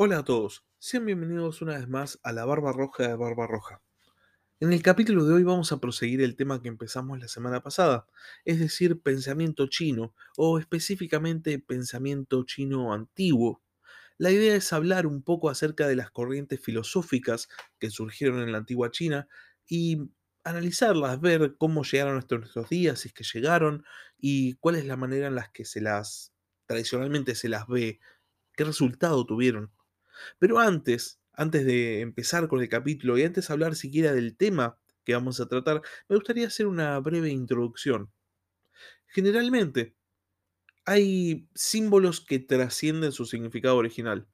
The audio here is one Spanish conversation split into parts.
Hola a todos, sean bienvenidos una vez más a la Barba Roja de Barba Roja. En el capítulo de hoy vamos a proseguir el tema que empezamos la semana pasada, es decir, pensamiento chino, o específicamente pensamiento chino antiguo. La idea es hablar un poco acerca de las corrientes filosóficas que surgieron en la antigua China y analizarlas, ver cómo llegaron hasta nuestros días, si es que llegaron, y cuál es la manera en la que se las tradicionalmente se las ve, qué resultado tuvieron. Pero antes, antes de empezar con el capítulo y antes de hablar siquiera del tema que vamos a tratar, me gustaría hacer una breve introducción. Generalmente, hay símbolos que trascienden su significado original.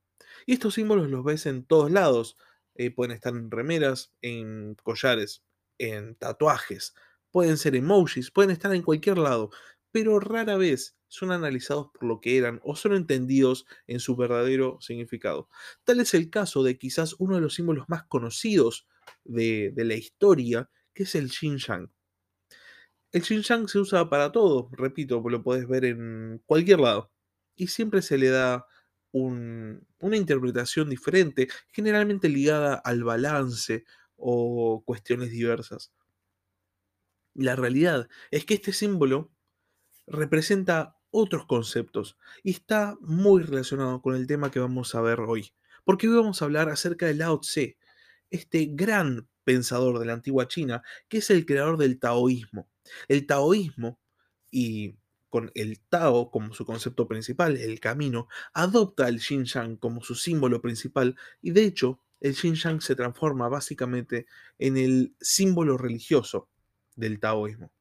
Y estos símbolos los ves en todos lados. Eh, pueden estar en remeras, en collares, en tatuajes, pueden ser emojis, pueden estar en cualquier lado, pero rara vez son analizados por lo que eran o son entendidos en su verdadero significado. Tal es el caso de quizás uno de los símbolos más conocidos de, la historia, que es el Xinjiang. El Xinjiang se usa para todo, repito, lo puedes ver en cualquier lado. Y siempre se le da una interpretación diferente, generalmente ligada al balance o cuestiones diversas. La realidad es que este símbolo representa otros conceptos y está muy relacionado con el tema que vamos a ver hoy. Porque hoy vamos a hablar acerca de Lao Tse, este gran pensador de la antigua China, que es el creador del taoísmo. El taoísmo, y con el Tao como su concepto principal, el camino, adopta el Xinjiang como su símbolo principal y de hecho el Xinjiang se transforma básicamente en el símbolo religioso del taoísmo.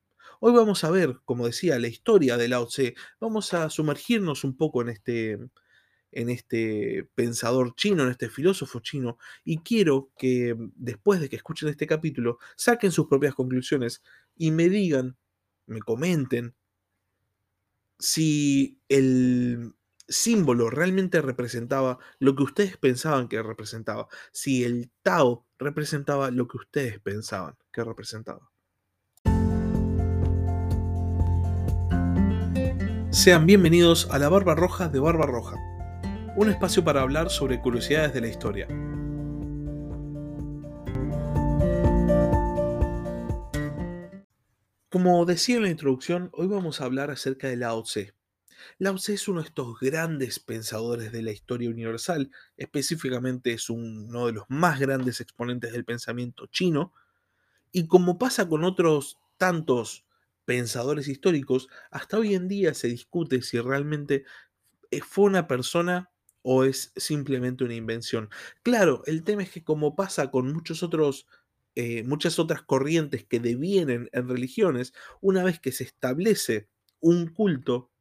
Hoy vamos a ver, como decía, la historia de Lao Tse. Vamos a sumergirnos un poco en este, en este pensador chino, en este filósofo chino, y quiero que después de que escuchen este capítulo, saquen sus propias conclusiones y me digan, me comenten, si el símbolo realmente representaba lo que ustedes pensaban que representaba, si el Tao representaba lo que ustedes pensaban que representaba. Sean bienvenidos a la Barba Roja de Barba Roja, un espacio para hablar sobre curiosidades de la historia. Como decía en la introducción, hoy vamos a hablar acerca de Lao Tse. Lao Tse es uno de estos grandes pensadores de la historia universal, específicamente es uno de los más grandes exponentes del pensamiento chino, y como pasa con otros tantos pensadores históricos, hasta hoy en día se discute si realmente eh, fue una persona o es simplemente una invención. Claro, el tema es que como pasa con muchos otros, eh, muchas otras corrientes que devienen en religiones, una vez que se establece un culto,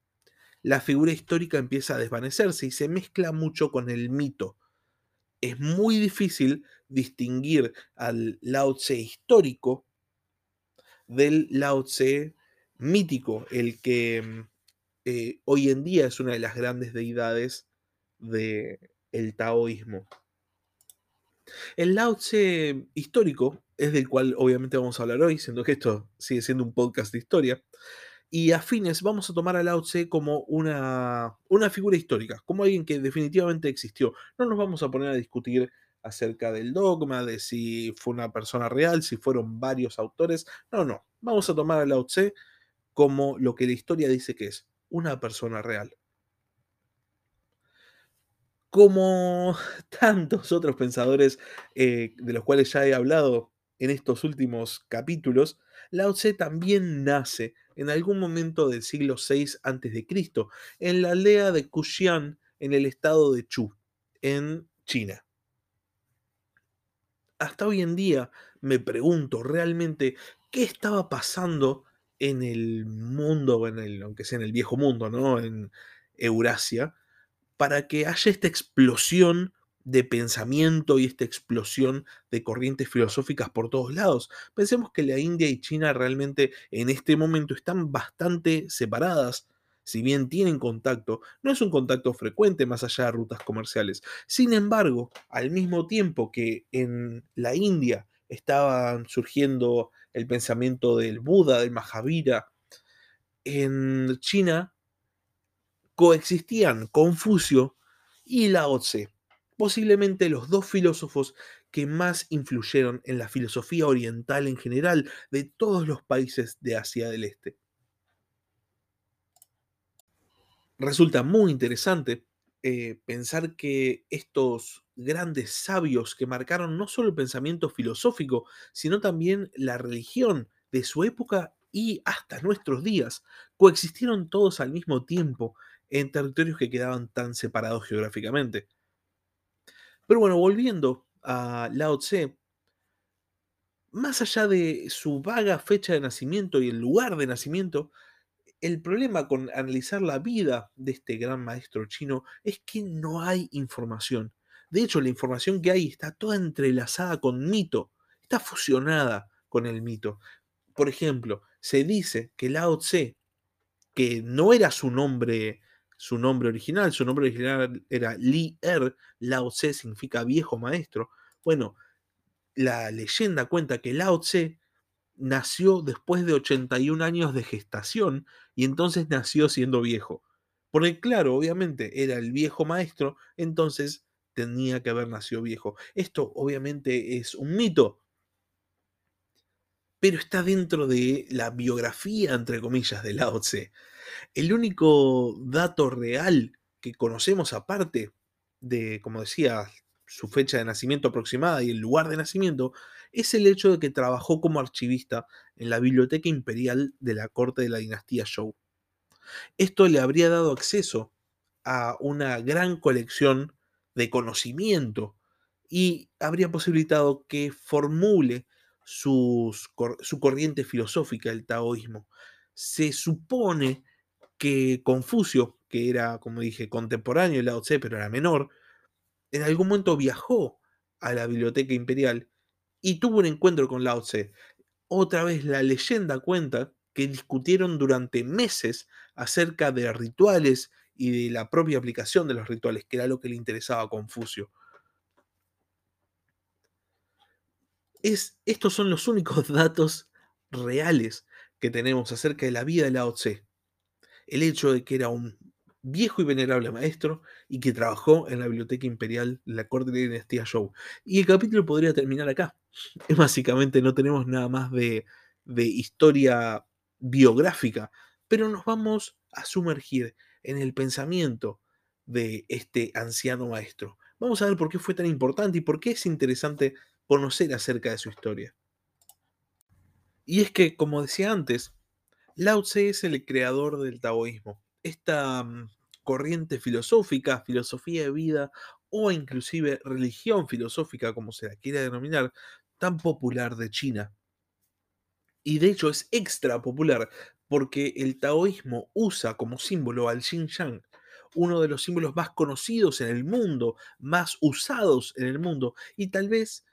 la figura histórica empieza a desvanecerse y se mezcla mucho con el mito. Es muy difícil distinguir al Lao Tse histórico del Lao Tse mítico, el que mm, eh, hoy en día es una de las grandes deidades del el taoísmo. El Lao Tse histórico es del cual obviamente vamos a hablar hoy, siendo que esto sigue siendo un podcast de historia. Y a fines vamos a tomar a Lao Tse como una, una figura histórica, como alguien que definitivamente existió. No nos vamos a poner a discutir acerca del dogma, de si fue una persona real, si fueron varios autores. No, no. Vamos a tomar a Lao Tse como lo que la historia dice que es, una persona real. Como tantos otros pensadores eh, de los cuales ya he hablado en estos últimos capítulos, Lao Tse también nace en algún momento del siglo VI a.C., en la aldea de Kuxian, en el estado de Chu, en China hasta hoy en día me pregunto realmente qué estaba pasando en el mundo, en el, aunque sea en el viejo mundo, ¿no? En Eurasia, para que haya esta explosión de pensamiento y esta explosión de corrientes filosóficas por todos lados. Pensemos que la India y China realmente en este momento están bastante separadas. Si bien tienen contacto, no es un contacto frecuente más allá de rutas comerciales. Sin embargo, al mismo tiempo que en la India estaban surgiendo el pensamiento del Buda, del Mahavira. En China coexistían Confucio y Lao Tse. posiblemente los dos filósofos que más influyeron en la filosofía oriental en general de todos los países de Asia del Este. Resulta muy interesante eh, pensar que estos grandes sabios que marcaron no solo el pensamiento filosófico, sino también la religión de su época y hasta nuestros días, coexistieron todos al mismo tiempo en territorios que quedaban tan separados geográficamente. Pero bueno, volviendo a Lao Tse, más allá de su vaga fecha de nacimiento y el lugar de nacimiento, el problema con analizar la vida de este gran maestro chino es que no hay información. De hecho, la información que hay está toda entrelazada con mito, está fusionada con el mito. Por ejemplo, se dice que Lao Tse, que no era su nombre, su nombre original, su nombre original era Li Er, Lao Tse significa viejo maestro. Bueno, la leyenda cuenta que Lao Tse nació después de 81 años de gestación y entonces nació siendo viejo. Porque claro, obviamente era el viejo maestro, entonces tenía que haber nacido viejo. Esto obviamente es un mito, pero está dentro de la biografía, entre comillas, de Lao Tse. El único dato real que conocemos aparte de, como decía, su fecha de nacimiento aproximada y el lugar de nacimiento, es el hecho de que trabajó como archivista en la Biblioteca Imperial de la corte de la dinastía Zhou. Esto le habría dado acceso a una gran colección de conocimiento y habría posibilitado que formule su corriente filosófica, el taoísmo. Se supone que Confucio, que era, como dije, contemporáneo de Lao Tse, pero era menor, en algún momento viajó a la biblioteca imperial y tuvo un encuentro con Lao Tse. Otra vez la leyenda cuenta que discutieron durante meses acerca de rituales y de la propia aplicación de los rituales, que era lo que le interesaba a Confucio. Es, estos son los únicos datos reales que tenemos acerca de la vida de Lao Tse. El hecho de que era un viejo y venerable maestro y que trabajó en la Biblioteca Imperial de la Corte de Dinastía Zhou. Y el capítulo podría terminar acá. Básicamente no tenemos nada más de, de historia biográfica, pero nos vamos a sumergir en el pensamiento de este anciano maestro. Vamos a ver por qué fue tan importante y por qué es interesante conocer acerca de su historia. Y es que, como decía antes, Lao Tse es el creador del taoísmo esta mm, corriente filosófica, filosofía de vida o inclusive religión filosófica, como se la quiera denominar, tan popular de China. Y de hecho es extra popular porque el taoísmo usa como símbolo al Xinjiang, uno de los símbolos más conocidos en el mundo, más usados en el mundo y tal vez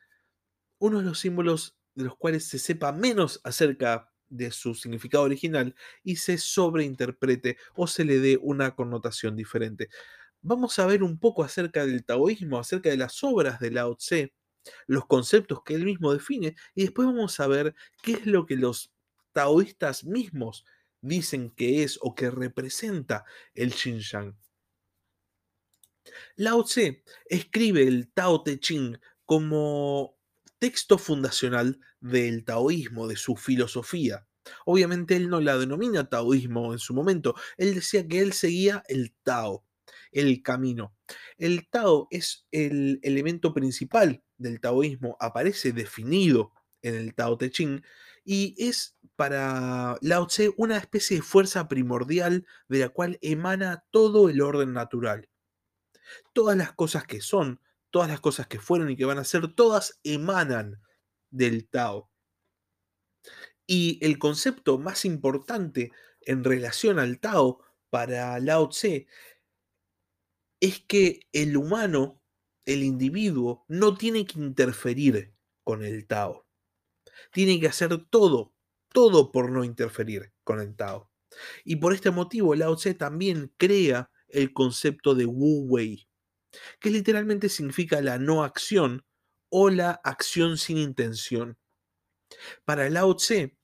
uno de los símbolos de los cuales se sepa menos acerca de su significado original y se sobreinterprete o se le dé una connotación diferente. Vamos a ver un poco acerca del taoísmo, acerca de las obras de Lao Tse, los conceptos que él mismo define y después vamos a ver qué es lo que los taoístas mismos dicen que es o que representa el Xinjiang. Lao Tse escribe el Tao Te Ching como texto fundacional del taoísmo, de su filosofía. Obviamente él no la denomina taoísmo en su momento, él decía que él seguía el Tao, el camino. El Tao es el elemento principal del taoísmo, aparece definido en el Tao Te Ching y es para Lao Tse una especie de fuerza primordial de la cual emana todo el orden natural. Todas las cosas que son, todas las cosas que fueron y que van a ser, todas emanan del Tao. Y el concepto más importante en relación al Tao para Lao Tse es que el humano, el individuo, no tiene que interferir con el Tao. Tiene que hacer todo, todo por no interferir con el Tao. Y por este motivo Lao Tse también crea el concepto de Wu Wei, que literalmente significa la no acción o la acción sin intención. Para Lao Tse,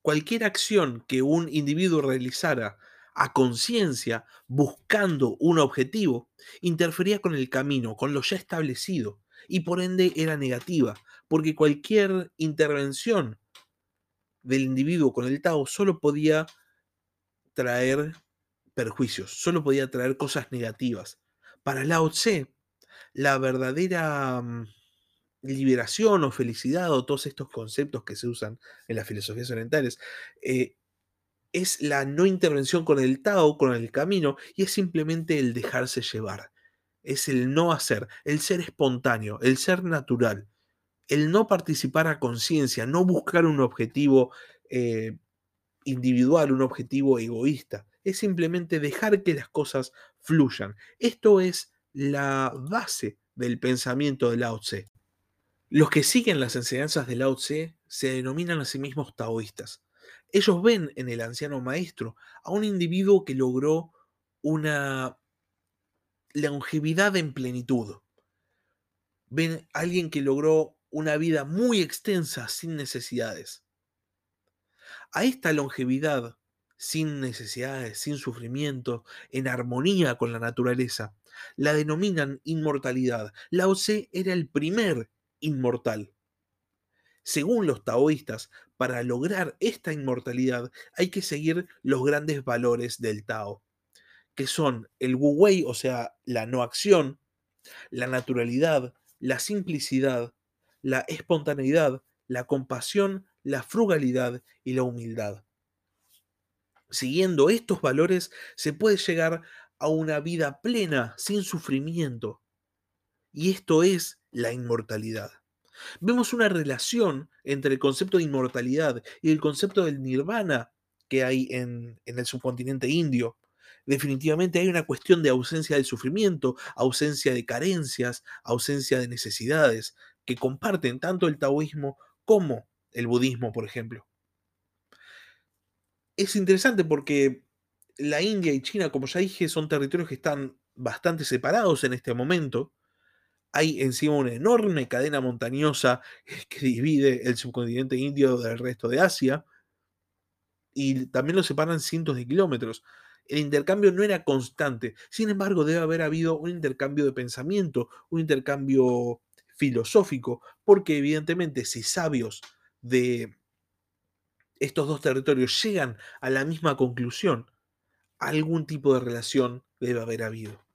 cualquier acción que un individuo realizara a conciencia, buscando un objetivo, interfería con el camino, con lo ya establecido, y por ende era negativa, porque cualquier intervención del individuo con el Tao solo podía traer perjuicios, solo podía traer cosas negativas. Para Lao Tse, la verdadera mm, liberación o felicidad o todos estos conceptos que se usan en las filosofías orientales eh, es la no intervención con el Tao, con el camino, y es simplemente el dejarse llevar. Es el no hacer, el ser espontáneo, el ser natural, el no participar a conciencia, no buscar un objetivo eh, individual, un objetivo egoísta. Es simplemente dejar que las cosas fluyan. Esto es la base del pensamiento de Lao Tse. Los que siguen las enseñanzas de Lao Tse se denominan a sí mismos taoístas. Ellos ven en el anciano maestro a un individuo que logró una longevidad en plenitud. Ven a alguien que logró una vida muy extensa sin necesidades. A esta longevidad, sin necesidades, sin sufrimiento, en armonía con la naturaleza, la denominan inmortalidad. Lao Tse era el primer inmortal. Según los taoístas, para lograr esta inmortalidad hay que seguir los grandes valores del Tao, que son el Wu Wei, o sea, la no acción, la naturalidad, la simplicidad, la espontaneidad, la compasión, la frugalidad y la humildad. Siguiendo estos valores se puede llegar a una vida plena, sin sufrimiento. Y esto es la inmortalidad. Vemos una relación entre el concepto de inmortalidad y el concepto del nirvana que hay en, el subcontinente indio. Definitivamente hay una cuestión de ausencia del sufrimiento, ausencia de carencias, ausencia de necesidades, que comparten tanto el taoísmo como el budismo, por ejemplo. Es interesante porque la India y China, como ya dije, son territorios que están bastante separados en este momento, hay encima una enorme cadena montañosa que divide el subcontinente indio del resto de Asia y también lo separan cientos de kilómetros. El intercambio no era constante, sin embargo debe haber habido un intercambio de pensamiento, un intercambio filosófico, porque evidentemente si sabios de estos dos territorios llegan a la misma conclusión, algún tipo de relación debe haber habido.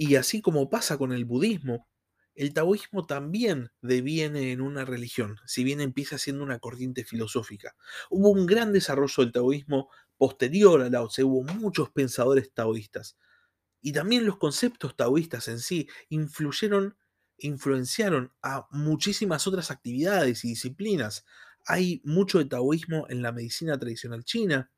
Y así como pasa con el budismo, el taoísmo también deviene en una religión, si bien empieza siendo una corriente filosófica. Hubo un gran desarrollo del taoísmo posterior a Lao Tse, hubo muchos pensadores taoístas. Y también los conceptos taoístas en sí influyeron, influenciaron a muchísimas otras actividades y disciplinas. Hay mucho de taoísmo en la medicina tradicional china,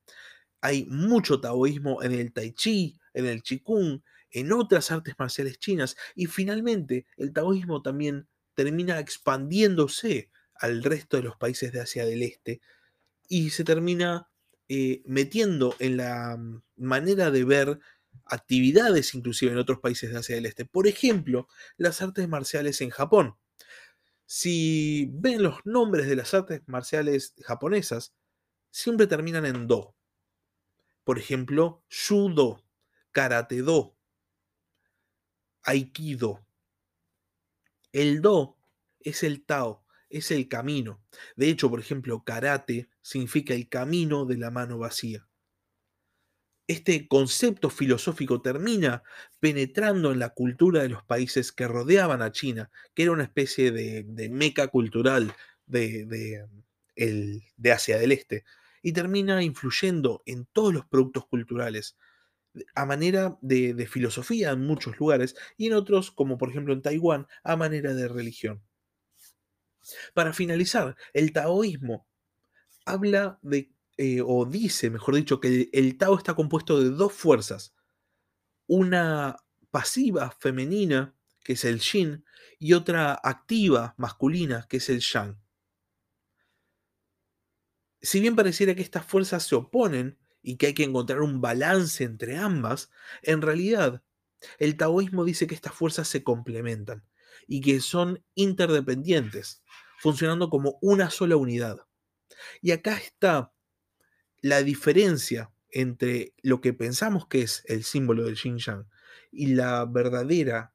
hay mucho taoísmo en el tai chi, en el qigong, en otras artes marciales chinas y finalmente el taoísmo también termina expandiéndose al resto de los países de Asia del Este y se termina eh, metiendo en la mm, manera de ver actividades inclusive en otros países de Asia del Este. Por ejemplo, las artes marciales en Japón. Si ven los nombres de las artes marciales japonesas, siempre terminan en do. Por ejemplo, Shudo, Karate Do, Aikido. El Do es el Tao, es el camino. De hecho, por ejemplo, karate significa el camino de la mano vacía. Este concepto filosófico termina penetrando en la cultura de los países que rodeaban a China, que era una especie de, meca cultural de, Asia del Este, y termina influyendo en todos los productos culturales, a manera de, filosofía en muchos lugares y en otros, como por ejemplo en Taiwán, a manera de religión. Para finalizar, el taoísmo habla de, eh, o dice, mejor dicho, que el Tao está compuesto de dos fuerzas. Una pasiva femenina, que es el Yin, y otra activa masculina, que es el Yang. Si bien pareciera que estas fuerzas se oponen, y que hay que encontrar un balance entre ambas, en realidad el taoísmo dice que estas fuerzas se complementan y que son interdependientes, funcionando como una sola unidad. Y acá está la diferencia entre lo que pensamos que es el símbolo del Xing Yang y la verdadera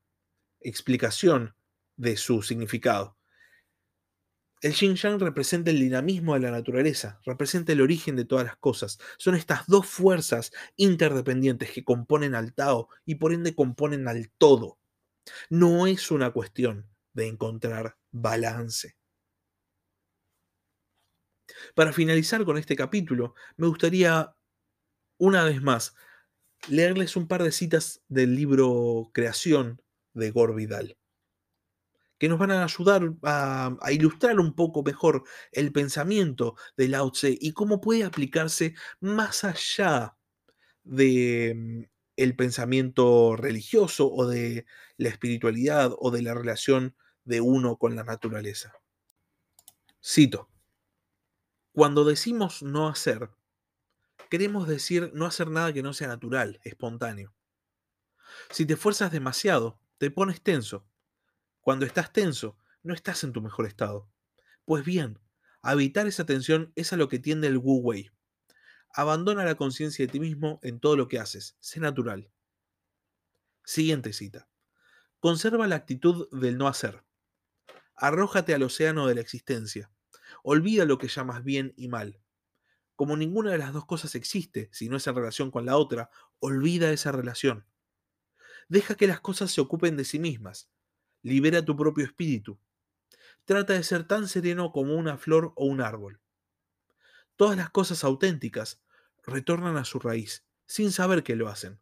explicación de su significado. El Xing Yang representa el dinamismo de la naturaleza, representa el origen de todas las cosas. Son estas dos fuerzas interdependientes que componen al Tao y por ende componen al todo. No es una cuestión de encontrar balance. Para finalizar con este capítulo, me gustaría, una vez más, leerles un par de citas del libro Creación de Gore Vidal, que nos van a ayudar a, ilustrar un poco mejor el pensamiento de Lao Tse y cómo puede aplicarse más allá de mm, el pensamiento religioso o de la espiritualidad o de la relación de uno con la naturaleza. Cito. Cuando decimos no hacer, queremos decir no hacer nada que no sea natural, espontáneo. Si te esfuerzas demasiado, te pones tenso. Cuando estás tenso, no estás en tu mejor estado. Pues bien, evitar esa tensión es a lo que tiende el Wu Wei. Abandona la conciencia de ti mismo en todo lo que haces. Sé natural. Siguiente cita. Conserva la actitud del no hacer. Arrójate al océano de la existencia. Olvida lo que llamas bien y mal. Como ninguna de las dos cosas existe, si no es en relación con la otra, olvida esa relación. Deja que las cosas se ocupen de sí mismas. Libera tu propio espíritu. Trata de ser tan sereno como una flor o un árbol. Todas las cosas auténticas retornan a su raíz, sin saber que lo hacen.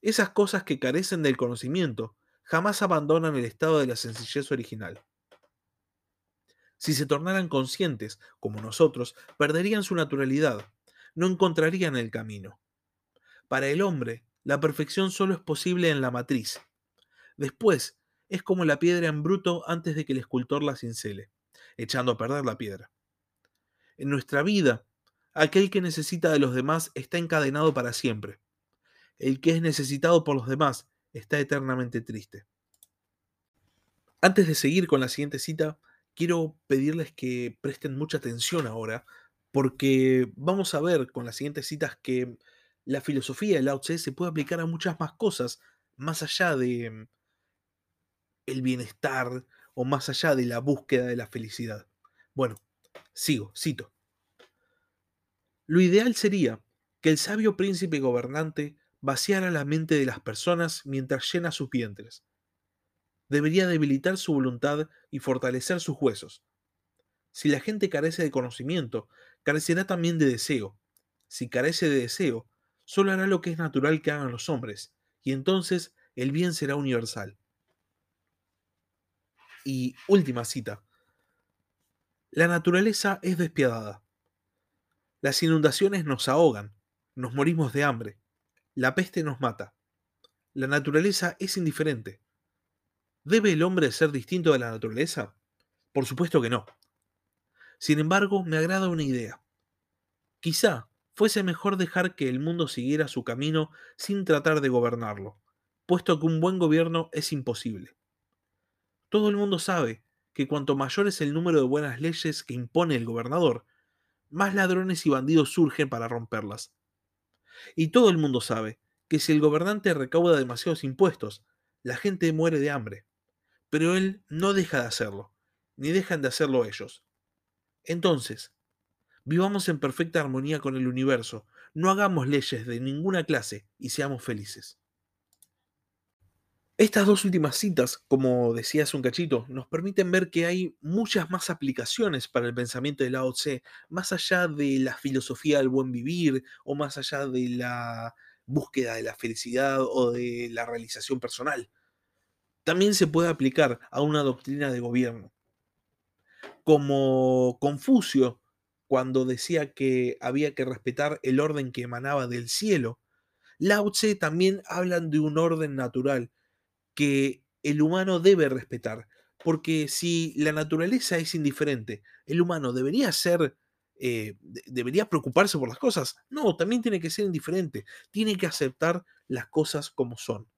Esas cosas que carecen del conocimiento jamás abandonan el estado de la sencillez original. Si se tornaran conscientes, como nosotros, perderían su naturalidad, no encontrarían el camino. Para el hombre, la perfección solo es posible en la matriz. Después, es como la piedra en bruto antes de que el escultor la cincele, echando a perder la piedra. En nuestra vida, aquel que necesita de los demás está encadenado para siempre. El que es necesitado por los demás está eternamente triste. Antes de seguir con la siguiente cita, quiero pedirles que presten mucha atención ahora, porque vamos a ver con las siguientes citas que la filosofía del Lao Tse se puede aplicar a muchas más cosas, más allá de el bienestar o más allá de la búsqueda de la felicidad. Bueno, sigo, cito. Lo ideal sería que el sabio príncipe gobernante vaciara la mente de las personas mientras llena sus vientres debería debilitar su voluntad y fortalecer sus huesos. Si la gente carece de conocimiento, carecerá también de deseo. Si carece de deseo, solo hará lo que es natural que hagan los hombres, y entonces el bien será universal. Y última cita. La naturaleza es despiadada. Las inundaciones nos ahogan, nos morimos de hambre, la peste nos mata. La naturaleza es indiferente. ¿Debe el hombre ser distinto de la naturaleza? Por supuesto que no. Sin embargo, me agrada una idea. Quizá fuese mejor dejar que el mundo siguiera su camino sin tratar de gobernarlo, puesto que un buen gobierno es imposible. Todo el mundo sabe que cuanto mayor es el número de buenas leyes que impone el gobernador, más ladrones y bandidos surgen para romperlas. Y todo el mundo sabe que si el gobernante recauda demasiados impuestos, la gente muere de hambre pero él no deja de hacerlo, ni dejan de hacerlo ellos. Entonces, vivamos en perfecta armonía con el universo, no hagamos leyes de ninguna clase y seamos felices. Estas dos últimas citas, como decía hace un cachito, nos permiten ver que hay muchas más aplicaciones para el pensamiento de Lao Tse, más allá de la filosofía del buen vivir o más allá de la búsqueda de la felicidad o de la realización personal también se puede aplicar a una doctrina de gobierno. Como Confucio, cuando decía que había que respetar el orden que emanaba del cielo, Lao Tse también hablan de un orden natural que el humano debe respetar, porque si la naturaleza es indiferente, el humano debería ser, eh, debería preocuparse por las cosas. No, también tiene que ser indiferente, tiene que aceptar las cosas como son.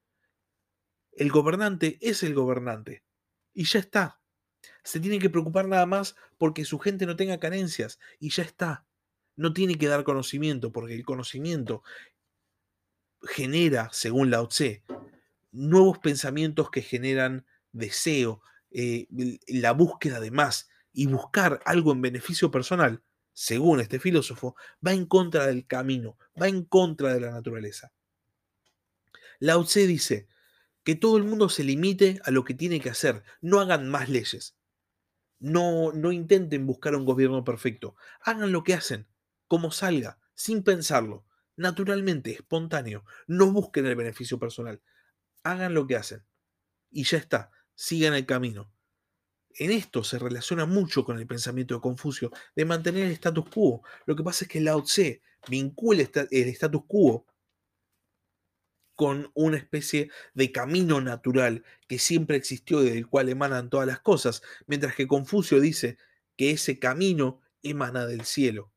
El gobernante es el gobernante. Y ya está. Se tiene que preocupar nada más porque su gente no tenga carencias. Y ya está. no tiene que dar conocimiento, porque el conocimiento genera, según Lao Tse, nuevos pensamientos que generan deseo, eh, la búsqueda de más y buscar algo en beneficio personal, según este filósofo, va en contra del camino, va en contra de la naturaleza. Lao Tse dice que todo el mundo se limite a lo que tiene que hacer, no hagan más leyes. No, no intenten buscar un gobierno perfecto, hagan lo que hacen, como salga, sin pensarlo, naturalmente, espontáneo, no busquen el beneficio personal, hagan lo que hacen. Y ya está, sigan el camino. En esto se relaciona mucho con el pensamiento de Confucio de mantener el status quo. Lo que pasa es que Lao Tse vincula el status quo con una especie de camino natural que siempre existió y del cual emanan todas las cosas, mientras que Confucio dice que ese camino emana del cielo.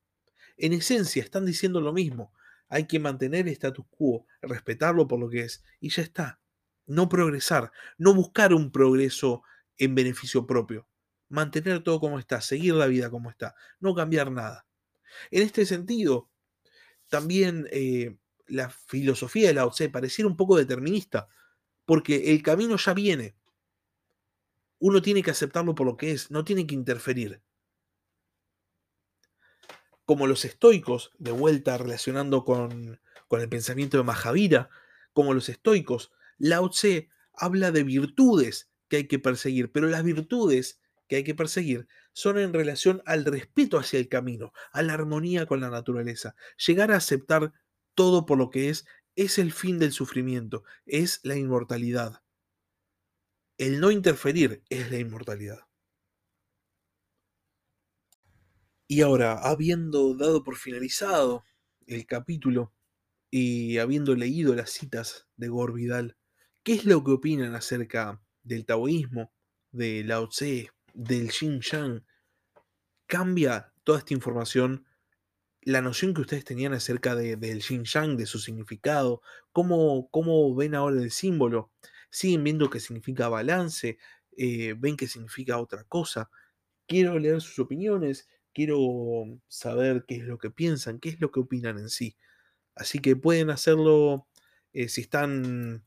En esencia están diciendo lo mismo, hay que mantener el status quo, respetarlo por lo que es, y ya está. No progresar, no buscar un progreso en beneficio propio. Mantener todo como está, seguir la vida como está, no cambiar nada. En este sentido, también eh, la filosofía de Lao Tse pareciera un poco determinista, porque el camino ya viene. Uno tiene que aceptarlo por lo que es, no tiene que interferir. Como los estoicos, de vuelta relacionando con, con el pensamiento de Mahavira, como los estoicos, Lao Tse habla de virtudes que hay que perseguir, pero las virtudes que hay que perseguir son en relación al respeto hacia el camino, a la armonía con la naturaleza. Llegar a aceptar todo por lo que es, es el fin del sufrimiento, es la inmortalidad. El no interferir es la inmortalidad. Y ahora, habiendo dado por finalizado el capítulo y habiendo leído las citas de Gore Vidal, ¿qué es lo que opinan acerca del taoísmo, de Lao Tse, del Xinjiang? ¿Cambia toda esta información la noción que ustedes tenían acerca de, del Xinjiang, de su significado, cómo, cómo ven ahora el símbolo, siguen viendo que significa balance, eh, ven que significa otra cosa. Quiero leer sus opiniones, quiero saber qué es lo que piensan, qué es lo que opinan en sí. Así que pueden hacerlo eh, si están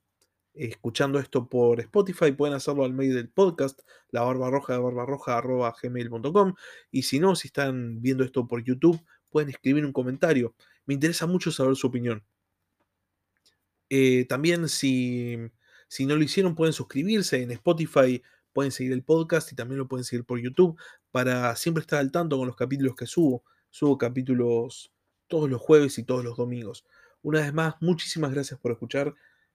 escuchando esto por Spotify, pueden hacerlo al medio del podcast, la barba roja de barbarroja gmail.com. Y si no, si están viendo esto por YouTube, pueden escribir un comentario. Me interesa mucho saber su opinión. Eh, también si, si no lo hicieron pueden suscribirse en Spotify, pueden seguir el podcast y también lo pueden seguir por YouTube para siempre estar al tanto con los capítulos que subo. Subo capítulos todos los jueves y todos los domingos. Una vez más, muchísimas gracias por escuchar